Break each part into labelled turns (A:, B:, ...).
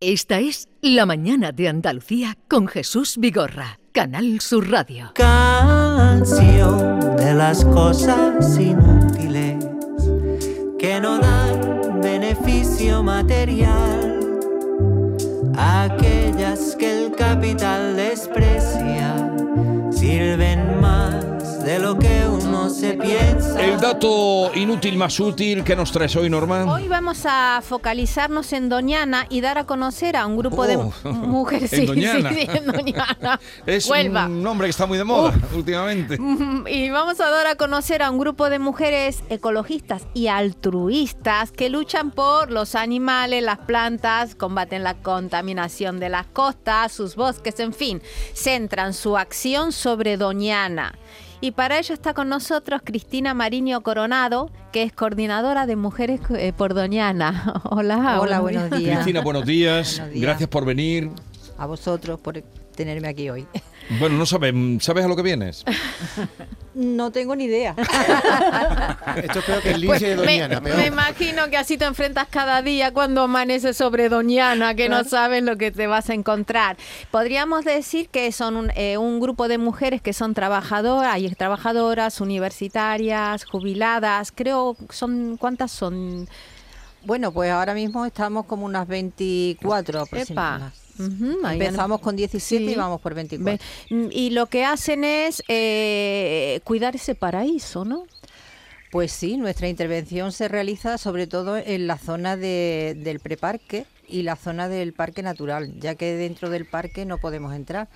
A: Esta es La Mañana de Andalucía con Jesús Vigorra, Canal Sur Radio.
B: Canción de las cosas inútiles que no dan beneficio material. Aquellas que el capital desprecia sirven más de lo que se piensa.
C: El dato inútil más útil que nos traes hoy, Norman.
D: Hoy vamos a focalizarnos en Doñana y dar a conocer a un grupo de mujeres.
C: en
D: sí,
C: Doñana.
D: sí, sí, en Doñana.
C: Es
D: Huelva.
C: un nombre que está muy de moda últimamente.
D: Y vamos a dar a conocer a un grupo de mujeres ecologistas y altruistas que luchan por los animales, las plantas, combaten la contaminación de las costas, sus bosques, en fin, centran su acción sobre Doñana. Y para ello está con nosotros Cristina Mariño Coronado, que es coordinadora de Mujeres eh, por Doñana. Hola,
E: Hola, buenos días.
C: Cristina, buenos días.
E: Buenos días.
C: Gracias por venir.
E: A vosotros por tenerme aquí hoy.
C: Bueno, no sabes, ¿sabes a lo que vienes?
E: No tengo ni idea.
F: Esto creo que es
D: Pues
F: lince de
D: me,
F: Doñana, peor.
D: me imagino que así te enfrentas cada día cuando amaneces sobre Doñana, que no sabes lo que te vas a encontrar. Podríamos decir que son un, eh, un grupo de mujeres que son trabajadoras, hay trabajadoras, universitarias, jubiladas, creo, son ¿cuántas son?
E: Bueno, pues ahora mismo estamos como unas 24
D: Epa.
E: aproximadamente. Empezamos con 17
D: Sí.
E: y vamos por 24.
D: Ve- mm, Y lo que hacen es eh, cuidar ese paraíso, ¿no?
E: Pues sí, nuestra intervención se realiza sobre todo en la zona de- del preparque y la zona del parque natural, ya que dentro del parque no podemos entrar.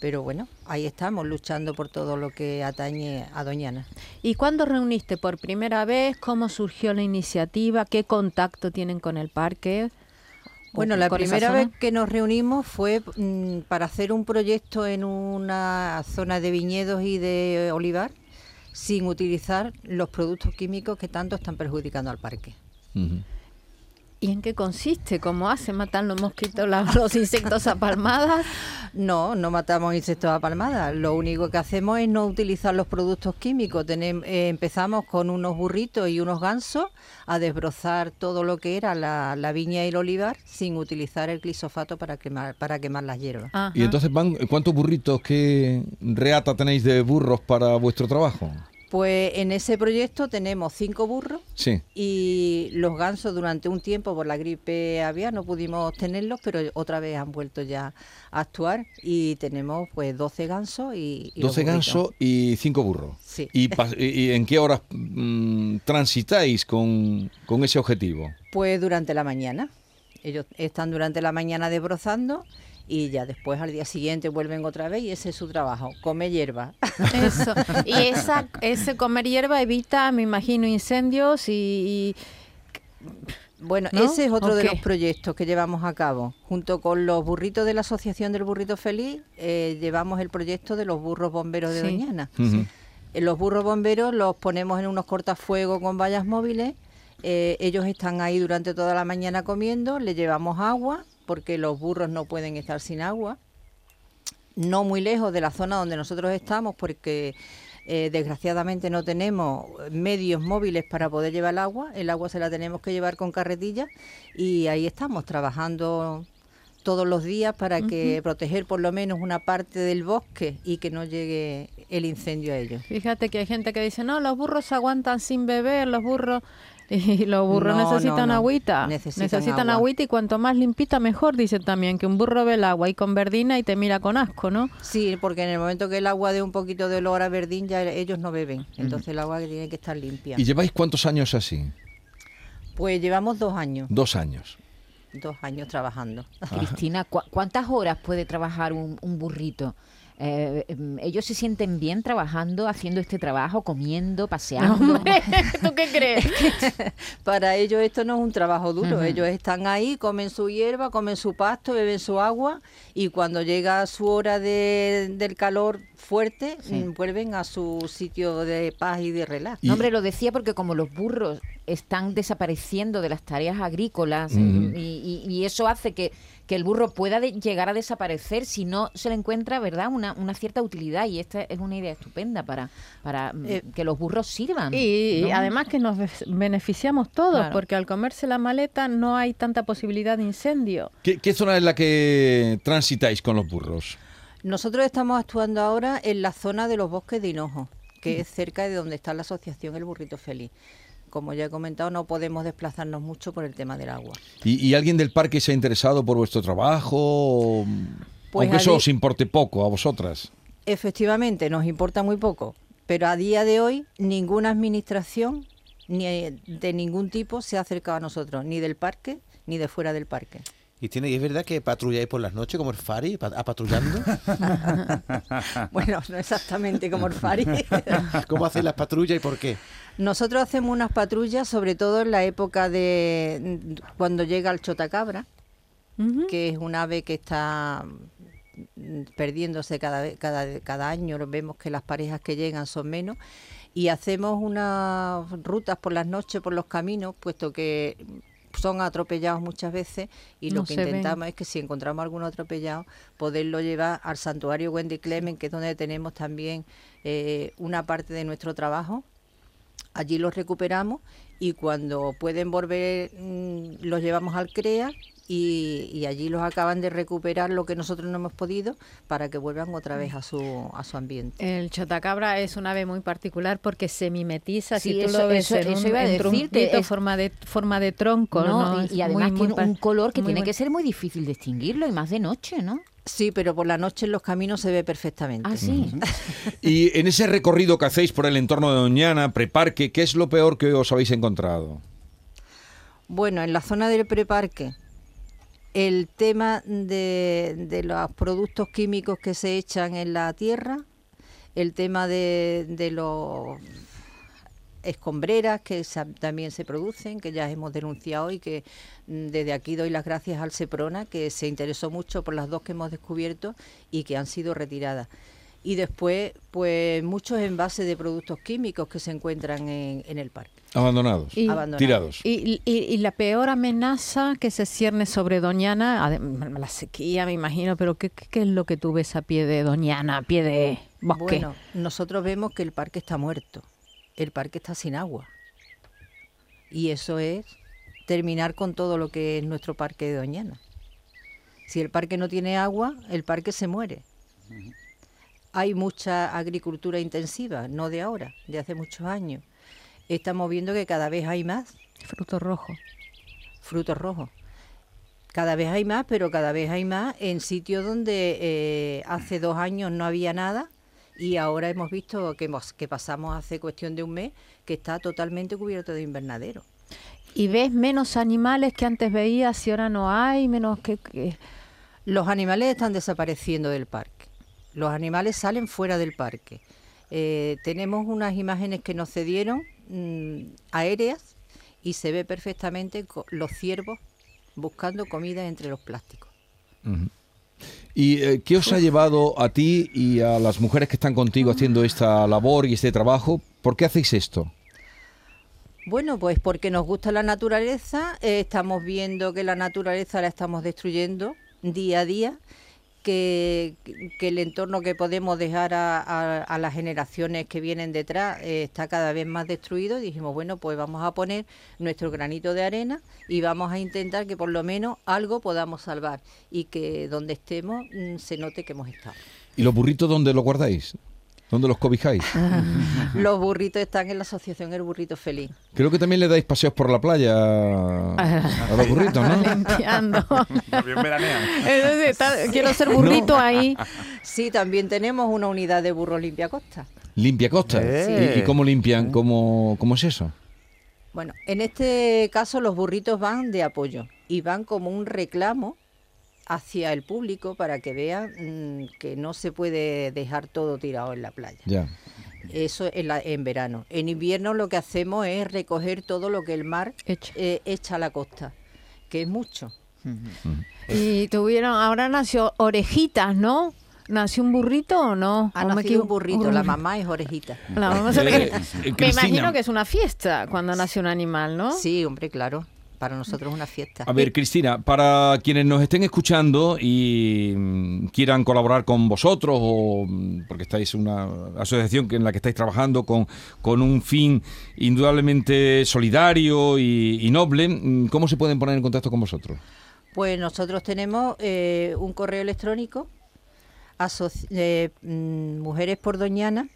E: Pero bueno, ahí estamos luchando por todo lo que atañe a Doñana.
D: ¿Y cuándo reuniste por primera vez? ¿Cómo surgió la iniciativa? ¿Qué contacto tienen con el parque? ¿O
E: Bueno, la
D: con esa
E: primera vez que nos reunimos fue mm, para hacer un proyecto en una zona de viñedos y de olivar sin utilizar los productos químicos que tanto están perjudicando al parque.
D: ¿Y en qué consiste? ¿Cómo hace? ¿Matan los mosquitos, la- los insectos a palmadas?
E: No, no matamos insectos a palmadas. Lo único que hacemos es no utilizar los productos químicos. Tenem- eh, empezamos con unos burritos y unos gansos a desbrozar todo lo que era la, la viña y el olivar sin utilizar el glisofato para quemar, para quemar las hierbas.
D: Ajá.
C: Y entonces van, ¿cuántos burritos, qué reata tenéis de burros para vuestro trabajo?
E: Pues en ese proyecto tenemos cinco burros
C: Sí.
E: y los gansos durante un tiempo por la gripe aviar no pudimos tenerlos, pero otra vez han vuelto ya a actuar y tenemos pues 12 gansos y, y los
C: 12
E: burritos.
C: gansos y 5 burros.
E: Sí.
C: ¿Y, pas- y- y en qué horas mm, transitáis con, con ese objetivo?
E: Pues durante la mañana. Ellos están durante la mañana desbrozando y ya después al día siguiente vuelven otra vez y ese es su trabajo, comer hierba.
D: Eso. Y esa, ese comer hierba evita, me imagino, incendios y... y-
E: Bueno,
D: ¿No?
E: ese es otro
D: ¿O
E: de los proyectos que llevamos a cabo. Junto con los burritos de la Asociación del Burrito Feliz, eh, llevamos el proyecto de los burros bomberos de
D: Sí.
E: Doñana. Eh, Los burros bomberos los ponemos en unos cortafuegos con vallas móviles. eh, ellos están ahí durante toda la mañana comiendo, le llevamos agua, porque los burros no pueden estar sin agua. No muy lejos de la zona donde nosotros estamos, porque eh, desgraciadamente no tenemos medios móviles para poder llevar el agua. El agua se la tenemos que llevar con carretilla y ahí estamos trabajando todos los días para que proteger por lo menos una parte del bosque y que no llegue el incendio a ellos.
D: Fíjate que hay gente que dice, no, los burros aguantan sin beber, los burros... Y los burros
E: No,
D: necesitan
E: no, no.
D: agüita.
E: Necesitan agua.
D: agüita y cuanto más limpita mejor, dice también, que un burro ve el agua y con verdina y te mira con asco, ¿no?
E: Sí, porque en el momento que el agua dé un poquito de olor a verdín, ya ellos no beben. Entonces el agua tiene que estar limpia.
C: ¿Y lleváis cuántos años así?
E: Pues llevamos dos años,
C: Dos años.
E: dos años trabajando.
G: Cristina, ¿cu- ¿cuántas horas puede trabajar un, un burrito? Eh, em, ¿Ellos se sienten bien trabajando, haciendo este trabajo, comiendo, paseando?
D: ¿tú qué crees?
E: Para ellos esto no es un trabajo duro. Ellos están ahí, comen su hierba, comen su pasto, beben su agua y cuando llega su hora de- del calor fuerte,
G: Sí.
E: mm, vuelven a su sitio de paz y de relax.
C: Y-
G: No, hombre, lo decía porque como los burros están desapareciendo de las tareas agrícolas y, y- y eso hace que, que el burro pueda de- llegar a desaparecer si no se le encuentra, ¿verdad?, una, una cierta utilidad y esta es una idea estupenda para, para mm,
E: Eh,
G: que los burros sirvan.
D: Y
G: ¿no?
D: además que nos be- beneficiamos todos,
G: Claro.
D: porque al comerse la maleta no hay tanta posibilidad de incendio.
C: ¿Qué, qué zona es la que transitáis con los burros?
E: Nosotros estamos actuando ahora en la zona de los bosques de Hinojo, que es cerca de donde está la asociación El Burrito Feliz. Como ya he comentado, no podemos desplazarnos mucho por el tema del agua.
C: ¿Y, y alguien del parque se ha interesado por vuestro trabajo?
E: Pues
C: Aunque eso os importe poco a vosotras.
E: Efectivamente, nos importa muy poco, pero a día de hoy ninguna administración ni eh, de ningún tipo se ha acercado a nosotros, ni del parque ni de fuera del parque.
F: Y tiene, y es verdad que patrulláis por las noches como el Fari, pa- a patrullando.
E: Bueno, no exactamente como el Fari.
F: ¿Cómo hacéis las patrullas y por qué?
E: Nosotros hacemos unas patrullas, sobre todo en la época de cuando llega el chotacabra, que es un ave que está perdiéndose cada, cada, cada año. Vemos que las parejas que llegan son menos. Y hacemos unas rutas por las noches, por los caminos, puesto que son atropellados muchas veces y lo que
D: ven.
E: intentamos es que si encontramos alguno atropellado, poderlo llevar al santuario Wendy Clement, que es donde tenemos también eh, una parte de nuestro trabajo. Allí los recuperamos y cuando pueden volver mm, los llevamos al CREA y, y allí los acaban de recuperar lo que nosotros no hemos podido para que vuelvan otra vez a su, a su ambiente.
D: El chotacabra es un ave muy particular porque se mimetiza.
G: Sí,
D: si tú
G: eso-
D: lo ves
G: eso-
D: en
G: eso iba a
D: en
G: decirte, es-
D: forma de forma de tronco,
G: No,
D: ¿no?
G: y, además
D: muy,
G: tiene un color que tiene que ser muy difícil distinguirlo y más de noche, ¿no?
E: Sí, pero por la noche en los caminos se ve perfectamente.
G: Ah, sí.
C: Y en ese recorrido que hacéis por el entorno de Doñana, preparque, ¿qué es lo peor que os habéis encontrado?
E: Bueno, en la zona del preparque, el tema de, de los productos químicos que se echan en la tierra, el tema de, de los escombreras que también se producen, que ya hemos denunciado y que mm, desde aquí doy las gracias al Seprona, que se interesó mucho por las dos que hemos descubierto y que han sido retiradas. Y después, pues muchos envases de productos químicos que se encuentran en, en el parque.
C: Abandonados,
D: Y-
E: Abandonados.
C: tirados.
D: Y, y- y la peor amenaza que se cierne sobre Doñana, la sequía me imagino, pero ¿qué, qué, qué es lo que tú ves a pie de Doñana, a pie de bosque?
E: Bueno, nosotros vemos que el parque está muerto, el parque está sin agua. Y eso es terminar con todo lo que es nuestro parque de Doñana. Si el parque no tiene agua, el parque se muere. Hay mucha agricultura intensiva, no de ahora, de hace muchos años. Estamos viendo que cada vez hay más
D: Fruto rojo.
E: frutos rojos. Cada vez hay más, pero cada vez hay más en sitios donde eh, hace dos años no había nada y ahora hemos visto que, hemos- que pasamos hace cuestión de un mes que está totalmente cubierto de invernadero.
D: Y ves menos animales que antes veías y ahora no hay, menos que... que-
E: Los animales están desapareciendo del parque. Los animales salen fuera del parque. Eh, tenemos unas imágenes que nos cedieron mm, aéreas y se ve perfectamente los ciervos buscando comida entre los plásticos.
C: ¿Y eh, qué os ha llevado a ti y a las mujeres que están contigo haciendo esta labor y este trabajo? ¿Por qué hacéis esto?
E: Bueno, pues porque nos gusta la naturaleza, eh, estamos viendo que la naturaleza la estamos destruyendo día a día, que, el entorno que podemos dejar a las generaciones que vienen detrás eh, está cada vez más destruido y dijimos, bueno, pues vamos a poner nuestro granito de arena y vamos a intentar que por lo menos algo podamos salvar y que donde estemos mm, se note que hemos estado.
C: ¿Y los burritos dónde los guardáis? ¿Dónde los cobijáis?
E: Los burritos están en la asociación El Burrito Feliz.
C: Creo que también le dais paseos por la playa a los burritos, ¿no?
D: limpiando. Entonces, está- quiero ser burrito ahí.
E: Sí, también tenemos una unidad de burros limpia costa.
C: Limpia costa.
H: Eh.
C: ¿Y, y cómo limpian? ¿Cómo, ¿Cómo es eso?
E: Bueno, en este caso los burritos van de apoyo y van como un reclamo hacia el público para que vean mm, que no se puede dejar todo tirado en la playa.
C: Ya.
E: Eso en, la- en verano. En invierno lo que hacemos es recoger todo lo que el mar
D: Echa.
E: eh, echa a la costa, que es mucho.
D: Y tuvieron, ahora nació orejitas, ¿no? ¿Nació un burrito o no?
E: Ha
D: ¿O me
E: nacido un burrito, la mamá es orejita.
D: La mamá se-
C: Eh, eh,
D: Me
C: Cristina.
D: imagino que es una fiesta cuando nace un animal, ¿no?
E: Sí, hombre, claro. Para nosotros es una fiesta.
C: A ver, Cristina, para quienes nos estén escuchando y mm, quieran colaborar con vosotros, o mm, porque estáis una asociación que- en la que estáis trabajando con, con un fin indudablemente solidario y, y noble, mm, ¿cómo se pueden poner en contacto con vosotros?
E: Pues nosotros tenemos eh, un correo electrónico, asoci- eh, mujeres por doñana,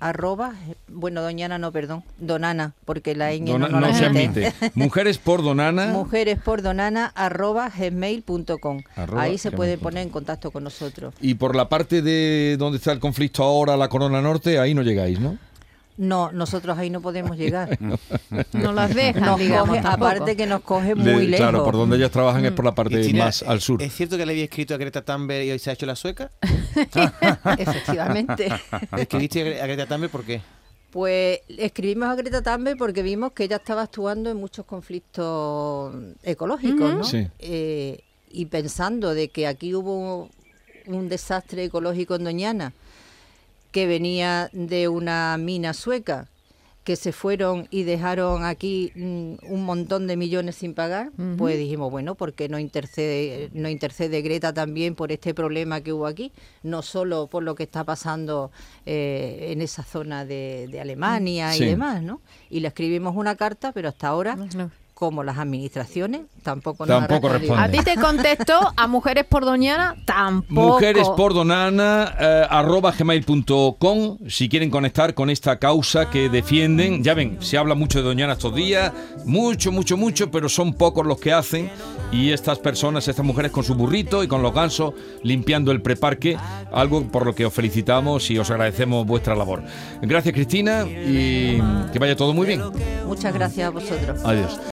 E: arroba, bueno, doñana no, perdón, donana, porque la ñ
C: Dona-
E: no,
C: se
E: admite.
C: admite. Mujeres por Donana.
E: Mujeres por donana, arroba, gmail.com. Ahí se puede poner en contacto con nosotros.
C: Y por la parte de donde está el conflicto ahora, la Corona Norte, ahí no llegáis, ¿no?
E: No, nosotros ahí no podemos llegar.
D: No las dejan,
E: Nos
D: digamos.
E: coge- aparte que nos coge muy
C: Le-
E: lejos.
C: Claro, por donde ellas trabajan es por la parte
F: Cristina,
C: más al sur.
F: ¿Es cierto que le había escrito a Greta Thunberg y hoy se ha hecho la sueca?
E: Efectivamente.
F: ¿Le escribiste a Greta Thunberg por qué?
E: Pues escribimos a Greta Thunberg porque vimos que ella estaba actuando en muchos conflictos ecológicos, ¿no?
C: Sí.
E: Eh, y pensando de que aquí hubo un desastre ecológico en Doñana que venía de una mina sueca que se fueron y dejaron aquí mm, un montón de millones sin pagar, pues dijimos, bueno, ¿por qué no intercede, no intercede Greta también por este problema que hubo aquí? No solo por lo que está pasando eh, en esa zona de, de Alemania
C: Sí.
E: y demás, ¿no? Y le escribimos una carta, pero hasta ahora,
D: No.
E: Como las administraciones, tampoco nos
C: Tampoco.
D: A
C: responde.
D: ti te contestó, a Mujeres por Doñana tampoco.
C: Mujeres por Donana, eh, arroba gmail.com, si quieren conectar con esta causa que defienden. Ya ven, se habla mucho de Doñana estos días, mucho, mucho, mucho, pero son pocos los que hacen. Y estas personas, estas mujeres con su burrito y con los gansos limpiando el preparque, algo por lo que os felicitamos y os agradecemos vuestra labor. Gracias Cristina y que vaya todo muy bien.
E: Muchas gracias a vosotros.
C: Adiós.